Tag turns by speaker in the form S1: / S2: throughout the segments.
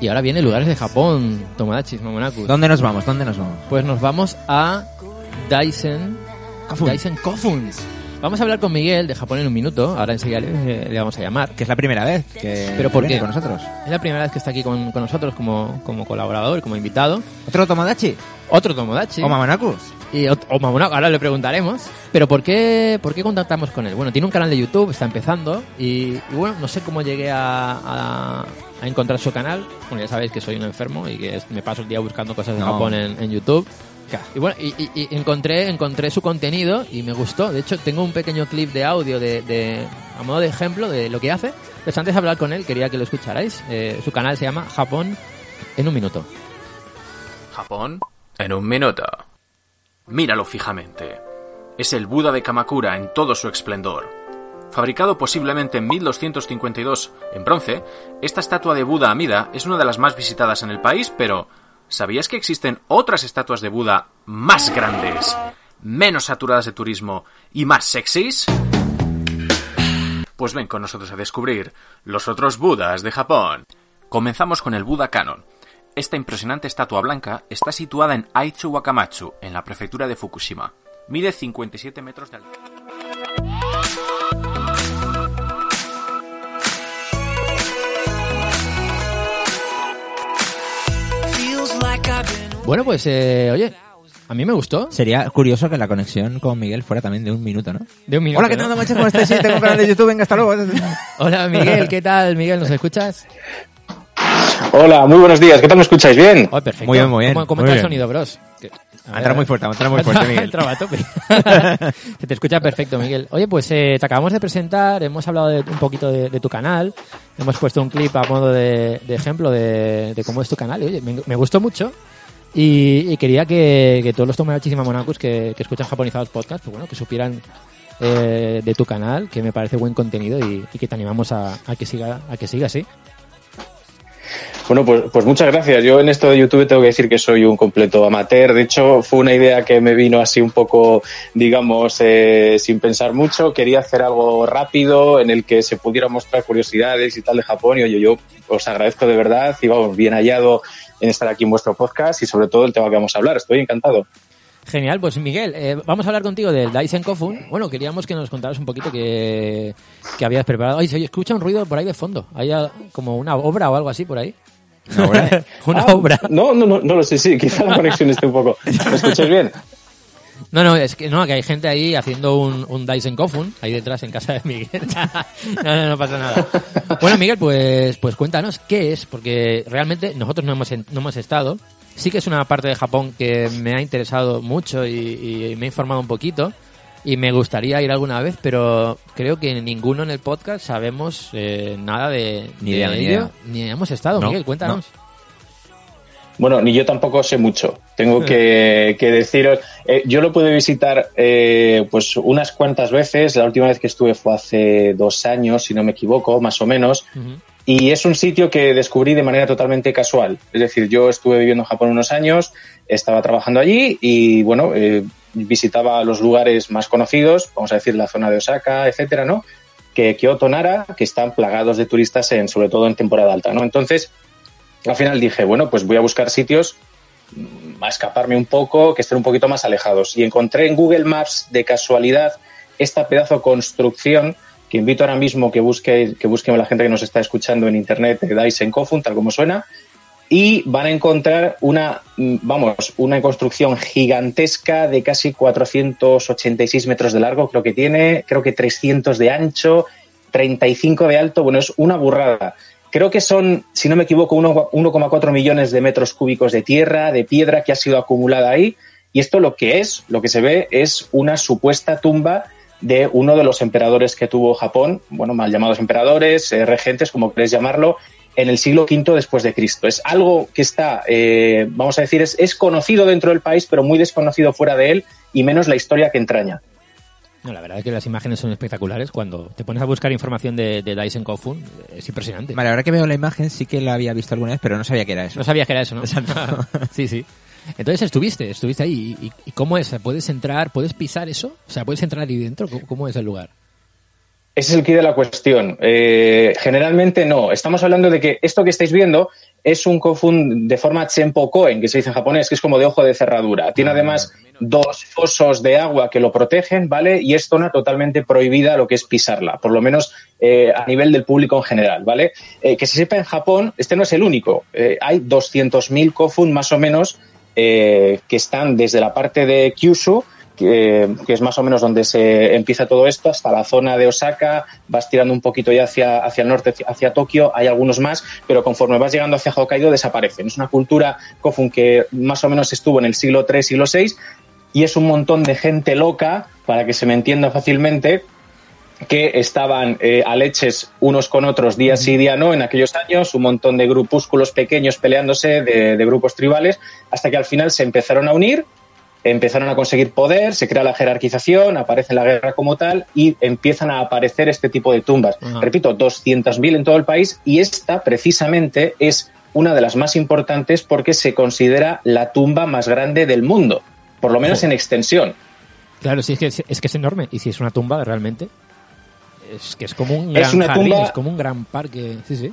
S1: Y ahora viene lugares de Japón, Tomodachi, Momonaku.
S2: ¿Dónde nos vamos? ¿Dónde nos vamos?
S1: Pues nos vamos a Daisen
S2: Kofun.
S1: Daisen Kofun. Vamos a hablar con Miguel de Japón en un minuto. Ahora enseguida le, le vamos a llamar.
S2: Que es la primera vez que
S1: ¿Pero por
S2: viene
S1: qué?
S2: con nosotros.
S1: Es la primera vez que está aquí con, con nosotros como, como colaborador, como invitado.
S2: ¿Otro Tomodachi?
S1: Otro Tomodachi.
S2: ¿O Mamanaku?
S1: Y, ot- o Mamonaku, ahora le preguntaremos. Pero ¿por qué, ¿por qué contactamos con él? Bueno, tiene un canal de YouTube, está empezando. Y, y bueno, no sé cómo llegué a, a- a encontrar su canal. Bueno, ya sabéis que soy un enfermo y que es- me paso el día buscando cosas de
S2: No.
S1: Japón en, en YouTube. Y bueno, y, y- y encontré, encontré su contenido y me gustó. De hecho, tengo un pequeño clip de audio de, de- a modo de ejemplo de lo que hace. Pues antes de hablar con él, quería que lo escucharais. Eh, su canal se llama Japón en un minuto.
S3: Japón en un minuto. Míralo fijamente. Es el Buda de Kamakura en todo su esplendor. Fabricado posiblemente en 1252 en bronce, esta estatua de Buda Amida es una de las más visitadas en el país, pero ¿sabías que existen otras estatuas de Buda más grandes, menos saturadas de turismo y más sexys? Pues ven con nosotros a descubrir los otros Budas de Japón. Comenzamos con el Buda Canon. Esta impresionante estatua blanca está situada en Aichu Wakamatsu, en la prefectura de Fukushima. Mide 57 metros de altura.
S1: Bueno, pues, eh, oye, a mí me gustó.
S2: Sería curioso que la conexión con Miguel fuera también de un minuto, ¿no?
S1: De un minuto.
S2: Hola, ¿qué
S1: ¿no?
S2: tal, macho? ¿Cómo estás? Sí, tengo un canal de YouTube, venga, hasta luego.
S1: Hola, Miguel, ¿qué tal? Miguel, ¿nos escuchas?
S4: Hola, muy buenos días. ¿Qué tal me escucháis? ¿Bien?
S1: Oh, perfecto.
S2: Muy bien, muy bien,
S1: ¿Cómo, cómo
S2: muy
S1: está el
S2: bien.
S1: sonido, bros?
S2: Entrado muy fuerte, ha entrado muy fuerte, Miguel.
S1: Entraba a tope. Se te escucha perfecto, Miguel. Oye, pues eh, te acabamos de presentar, hemos hablado de, un poquito de, de tu canal, hemos puesto un clip a modo de, de ejemplo de, de cómo es tu canal. Y, oye, me, me gustó mucho y, y quería que, que todos los tomodachis y mamonacus que, que escuchan japonizados podcast, pues bueno, que supieran eh, de tu canal, que me parece buen contenido y, y que te animamos a, a que siga a que siga así.
S4: Bueno, pues, pues muchas gracias. Yo en esto de YouTube tengo que decir que soy un completo amateur. De hecho, fue una idea que me vino así un poco, digamos, eh, sin pensar mucho. Quería hacer algo rápido en el que se pudiera mostrar curiosidades y tal de Japón. Y oye, yo os agradezco de verdad y vamos, bien hallado en estar aquí en vuestro podcast y sobre todo el tema que vamos a hablar. Estoy encantado.
S1: Genial, pues Miguel, eh, vamos a hablar contigo del Daisen Kofun. Bueno, queríamos que nos contaras un poquito que, que habías preparado. Ay, se escucha un ruido por ahí de fondo. Hay como una obra o algo así por ahí.
S2: Una obra.
S1: una
S4: Ah,
S1: obra.
S4: No, no, no, no lo sé, sí, quizá la conexión esté un poco. ¿Me escucháis bien?
S1: No, no, es que no, que hay gente ahí haciendo un, un Dyson Kofun, ahí detrás en casa de Miguel. no, no, no pasa nada. Bueno, Miguel, pues, pues cuéntanos qué es, porque realmente nosotros no hemos, no hemos estado. Sí que es una parte de Japón que me ha interesado mucho y, y me he informado un poquito y me gustaría ir alguna vez, pero creo que ninguno en el podcast sabemos eh, nada de,
S2: Ni
S1: de
S2: ni
S1: ello,
S2: idea.
S1: ni hemos estado.
S2: No,
S1: Miguel, cuéntanos.
S4: Bueno, ni yo tampoco sé mucho. Tengo que, que deciros. eh, yo lo pude visitar eh, pues unas cuantas veces. La última vez que estuve fue hace dos años, si no me equivoco, más o menos. Y es un sitio que descubrí de manera totalmente casual. Es decir, yo estuve viviendo en Japón unos años, estaba trabajando allí y, bueno, eh, visitaba los lugares más conocidos, vamos a decir la zona de Osaka, etcétera, ¿no? Que Kyoto, Nara, que están plagados de turistas, en, sobre todo en temporada alta, ¿no? Entonces, al final dije, bueno, pues voy a buscar sitios mm, a escaparme un poco, que estén un poquito más alejados. Y encontré en Google Maps de casualidad esta pedazo de construcción que invito ahora mismo que busque que busquen la gente que nos está escuchando en internet de Daisen Kofun, tal como suena. y van a encontrar una, mm, vamos, una construcción gigantesca de casi 486 metros de largo, creo que tiene, creo que 300 de ancho, 35 de alto, bueno, es una burrada. Creo que son, si no me equivoco, 1,4 millones de metros cúbicos de tierra, de piedra que ha sido acumulada ahí. Y esto lo que es, lo que se ve, es una supuesta tumba de uno de los emperadores que tuvo Japón, bueno, mal llamados emperadores, eh, regentes, como queréis llamarlo, en el siglo V después de Cristo. Es algo que está, eh, vamos a decir, es, es, conocido dentro del país, pero muy desconocido fuera de él y menos la historia que entraña.
S1: No, la verdad es que las imágenes son espectaculares. Cuando te pones a buscar información de, de Dyson Kofun, es impresionante.
S2: Vale, ahora que veo la imagen sí que la había visto alguna vez, pero no sabía que era eso.
S1: No sabía que era eso, ¿no? sí, sí. Entonces estuviste, estuviste ahí. ¿Y, ¿Y, cómo es? ¿Puedes entrar, puedes pisar eso? O sea, ¿puedes entrar ahí dentro? ¿Cómo es el lugar?
S4: Ese es el quid de la cuestión. Eh, generalmente no. Estamos hablando de que esto que estáis viendo es un kofun de forma chenpo koen, que se dice en japonés, que es como de ojo de cerradura. Tiene además dos fosos de agua que lo protegen, ¿vale? Y es zona totalmente prohibida lo que es pisarla, por lo menos eh, a nivel del público en general, ¿vale? Eh, que se sepa en Japón, este no es el único. Eh, hay 200.000 kofun más o menos que están desde la parte de Kyushu que, que, es más o menos donde se empieza todo esto, hasta la zona de Osaka, vas tirando un poquito ya hacia, hacia el norte, hacia Tokio, hay algunos más, pero conforme vas llegando hacia Hokkaido desaparecen. Es una cultura Kofun que más o menos estuvo en el siglo III, siglo VI, y es un montón de gente loca, para que se me entienda fácilmente, que estaban eh, a leches unos con otros día sí día no en aquellos años, un montón de grupúsculos pequeños peleándose de, de grupos tribales, hasta que al final se empezaron a unir empezaron a conseguir poder, se crea la jerarquización, aparece la guerra como tal y empiezan a aparecer este tipo de tumbas. Ajá. Repito, 200.000 en todo el país y esta precisamente es una de las más importantes porque se considera la tumba más grande del mundo, por lo menos en extensión.
S1: Claro, sí, es que es, que es enorme y si es una tumba realmente es que es como un gran
S4: es una
S1: jardín,
S4: tumba...
S1: es como un gran parque, sí, sí.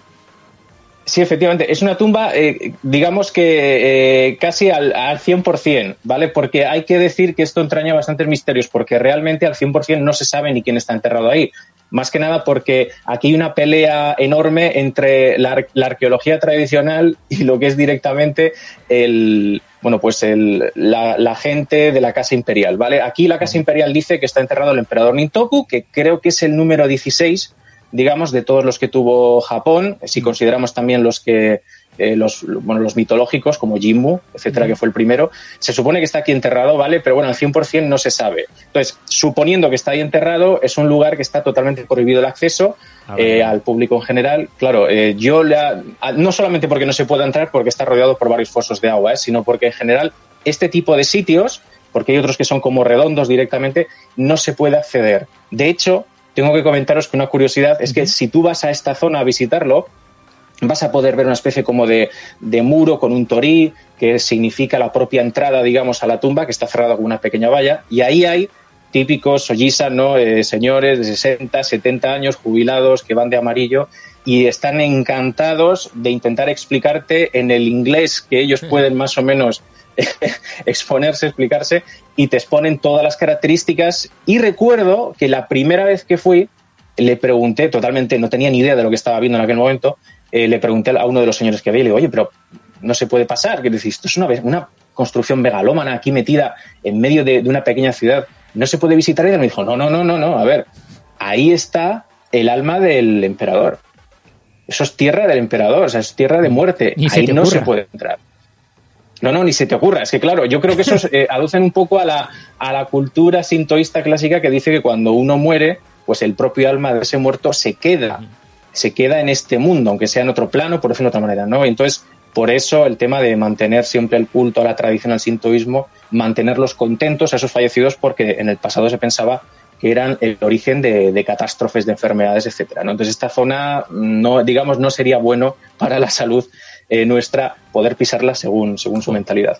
S4: Sí, efectivamente. Es una tumba, eh, digamos que eh, casi al, al 100%, ¿vale? Porque hay que decir que esto entraña bastantes misterios, porque realmente al 100% no se sabe ni quién está enterrado ahí. Más que nada porque aquí hay una pelea enorme entre la, la arqueología tradicional y lo que es directamente el, bueno, pues el, la, la, gente de la Casa Imperial, ¿vale? Aquí la Casa Imperial dice que está enterrado el emperador Nintoku, que creo que es el número 16 digamos, de todos los que tuvo Japón, si consideramos también los que eh, los, bueno, los mitológicos como Jimmu, etcétera, que fue el primero, se supone que está aquí enterrado, ¿vale? Pero bueno, al 100% no se sabe. Entonces, suponiendo que está ahí enterrado, es un lugar que está totalmente prohibido el acceso eh, al público en general. Claro, eh, yo la, no solamente porque no se pueda entrar, porque está rodeado por varios fosos de agua, sino porque en general este tipo de sitios, porque hay otros que son como redondos directamente, no se puede acceder. De hecho, tengo que comentaros que una curiosidad es que si tú vas a esta zona a visitarlo, vas a poder ver una especie como de, de, muro con un torí, que significa la propia entrada, digamos, a la tumba, que está cerrada con una pequeña valla, y ahí hay típicos Soyisa, ¿no? Eh, señores de 60, 70 años, jubilados, que van de amarillo, y están encantados de intentar explicarte en el inglés que ellos pueden más o menos exponerse, explicarse, y te exponen todas las características. Y recuerdo que la primera vez que fui, le pregunté, totalmente, no tenía ni idea de lo que estaba viendo en aquel momento, eh, le pregunté a uno de los señores que había, y le digo, oye, pero no se puede pasar, que decís, esto es una, una construcción megalómana aquí metida en medio de, de, una pequeña ciudad, no se puede visitar. Y él me dijo, no, no, no, no, no, a ver, ahí está el alma del emperador. Eso es tierra del emperador, o sea, es tierra de muerte.
S1: Ni
S4: ahí
S1: se
S4: no
S1: ocurra.
S4: se puede entrar. No, no, ni se te ocurra. Es que claro, yo creo que eso eh, aducen un poco a la, a la cultura sintoísta clásica que dice que cuando uno muere, pues el propio alma de ese muerto se queda, se queda en este mundo, aunque sea en otro plano, por decirlo de otra manera, ¿no? Entonces, por eso el tema de mantener siempre el culto a la tradición al sintoísmo, mantenerlos contentos a esos fallecidos, porque en el pasado se pensaba que eran el origen de, catástrofes, de enfermedades, etcétera. ¿no? Entonces esta zona, no, digamos, no sería bueno para la salud eh, nuestra poder pisarla según, según su mentalidad.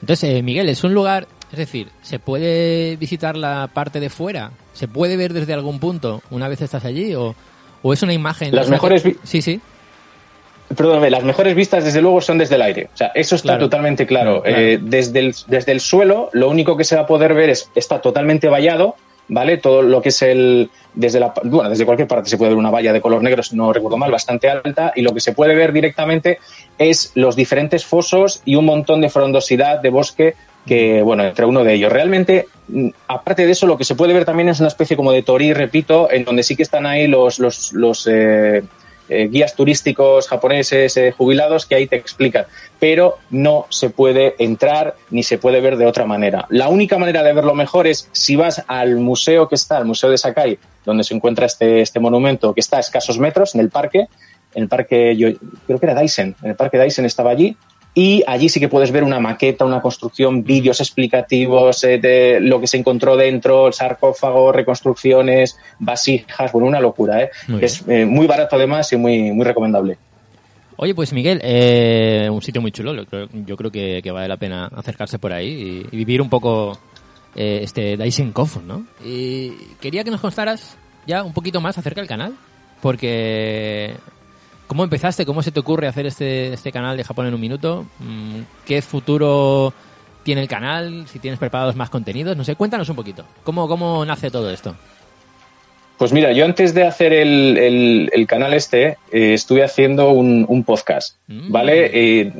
S1: Entonces, eh, Miguel, es un lugar, es decir, ¿se puede visitar la parte de fuera? ¿Se puede ver desde algún punto una vez estás allí? ¿O, o es una imagen?
S4: Las mejores...
S1: Que... Sí, sí.
S4: Perdóname, las mejores vistas desde luego son desde el aire. O sea, eso está claro. totalmente claro. claro. Eh, desde, el, desde el suelo, lo único que se va a poder ver es está totalmente vallado, ¿vale? Todo lo que es el, desde la, bueno, desde cualquier parte se puede ver una valla de color negro, si no recuerdo mal, bastante alta, y lo que se puede ver directamente es los diferentes fosos y un montón de frondosidad de bosque que, bueno, entre uno de ellos. Realmente, mm, aparte de eso, lo que se puede ver también es una especie como de torí, repito, en donde sí que están ahí los, los, los eh, eh, guías turísticos japoneses eh, jubilados que ahí te explican, pero no se puede entrar ni se puede ver de otra manera. La única manera de verlo mejor es si vas al museo que está, al Museo de Sakai, donde se encuentra este, este monumento, que está a escasos metros en el parque, en el parque, yo creo que era Dyson, en el parque Dyson estaba allí, y allí sí que puedes ver una maqueta, una construcción, vídeos explicativos eh, de lo que se encontró dentro, el sarcófago, reconstrucciones, vasijas, bueno, una locura, ¿eh? es eh, muy barato además y muy, muy recomendable.
S1: Oye, pues Miguel, eh, un sitio muy chulo, yo creo que, vale la pena acercarse por ahí y, vivir un poco este Dyson Kofun, ¿no? Y quería que nos contaras ya un poquito más acerca del canal, porque ¿Cómo empezaste? ¿Cómo se te ocurre hacer este, este canal de Japón en un minuto? Mm, ¿Qué futuro tiene el canal? Si tienes preparados más contenidos, no sé, cuéntanos un poquito. ¿Cómo, cómo nace todo esto?
S4: Pues mira, yo antes de hacer el, el, canal este, eh, estuve haciendo un, podcast, mm. ¿vale? Eh,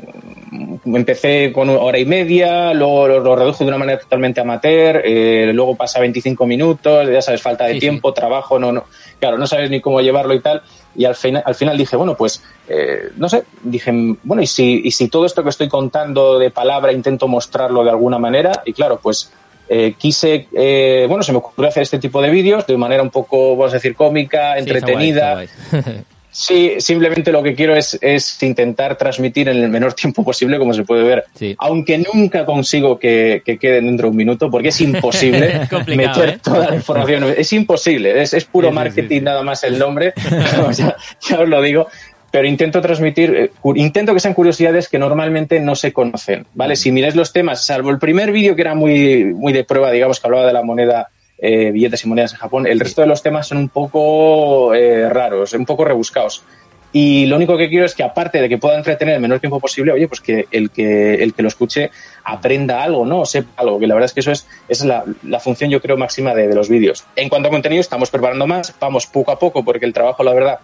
S4: empecé con hora y media, luego lo, reduje de una manera totalmente amateur, eh, luego pasa 25 minutos, ya sabes, falta de tiempo, trabajo, no, no, claro, no sabes ni cómo llevarlo y tal. Y al, final, al final dije, bueno, pues, eh, no sé, dije, bueno, ¿y si, y si todo esto que estoy contando de palabra intento mostrarlo de alguna manera? Y claro, pues eh, quise, eh, bueno, se me ocurrió hacer este tipo de vídeos de manera un poco, vamos a decir, cómica, entretenida. Sí, simplemente lo que quiero es, es, intentar transmitir en el menor tiempo posible, como se puede ver. Aunque nunca consigo que, que queden dentro de un minuto, porque es imposible meter ¿eh? toda la información. Es imposible, es, es puro marketing nada más el nombre, ya, os lo digo. Pero intento transmitir, eh, intento que sean curiosidades que normalmente no se conocen, ¿vale? Si miráis los temas, salvo el primer vídeo que era muy, muy de prueba, digamos, que hablaba de la moneda eh, billetes y monedas en Japón. El resto de los temas son un poco eh, raros, un poco rebuscados. Y lo único que quiero es que, aparte de que pueda entretener el menor tiempo posible, oye, pues que el que, el que lo escuche aprenda algo, ¿no? O sepa algo, que la verdad es que eso es, es la, la función, yo creo, máxima de, los vídeos. En cuanto a contenido, estamos preparando más, vamos poco a poco, porque el trabajo, la verdad,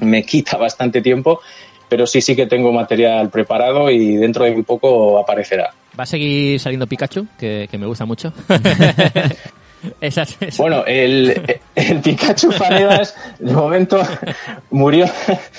S4: me quita bastante tiempo, pero sí, sí que tengo material preparado y dentro de muy poco aparecerá.
S1: ¿Va a seguir saliendo Pikachu, que, que me gusta mucho?
S4: Bueno, el, el Pikachu Fanegas de momento murió,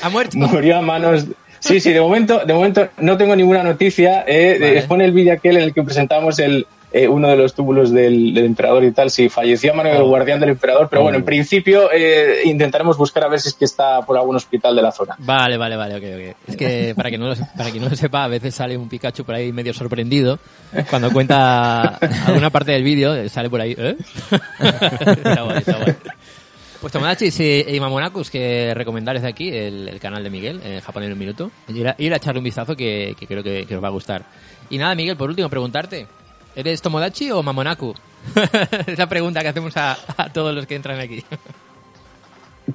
S1: ¿Ha muerto?
S4: murió a manos Sí, sí, de momento, de momento no tengo ninguna noticia. Eh, Expone el vídeo aquel en el que presentamos el, eh, uno de los túbulos del, emperador y tal, sí, falleció a mano del oh. guardián del emperador, pero bueno, en oh. principio eh, intentaremos buscar a ver si es que está por algún hospital de la zona.
S1: Vale, vale, vale, ok, ok. Es que para que no lo, para que no lo sepa, a veces sale un Pikachu por ahí medio sorprendido cuando cuenta alguna parte del vídeo, eh, sale por ahí, ¿eh? está está Pues Tomodachi y Mamonakus, que recomendar desde aquí el, canal de Miguel, en Japón en un minuto. Ir a, ir a echarle un vistazo que, creo que, que, os va a gustar. Y nada, Miguel, por último, preguntarte, ¿Eres Tomodachi o Mamonaku? Esa pregunta que hacemos a, todos los que entran aquí.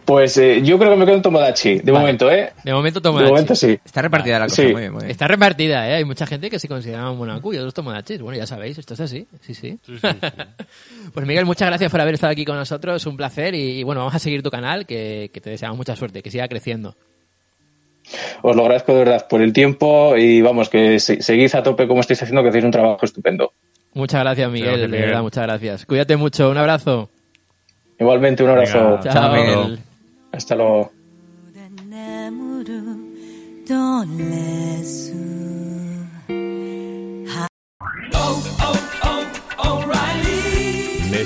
S4: Pues eh, yo creo que me quedo en Tomodachi, de momento, ¿eh?
S1: De momento Tomodachi.
S4: De momento sí.
S2: Está repartida la cosa, muy, bien, muy bien.
S1: Está repartida, ¿eh? Hay mucha gente que se considera Mamonaku y otros Tomodachis. Bueno, ya sabéis, esto es así, sí, sí. pues Miguel, muchas gracias por haber estado aquí con nosotros, un placer y, bueno, vamos a seguir tu canal, que, te deseamos mucha suerte, que siga creciendo.
S4: Os lo agradezco de verdad por el tiempo y vamos, que seguid a tope como estáis haciendo, que hacéis un trabajo estupendo.
S1: Muchas gracias, Miguel. De verdad, muchas gracias. Cuídate mucho. Un abrazo.
S4: Igualmente, un abrazo.
S1: Chao, Miguel.
S4: Hasta luego.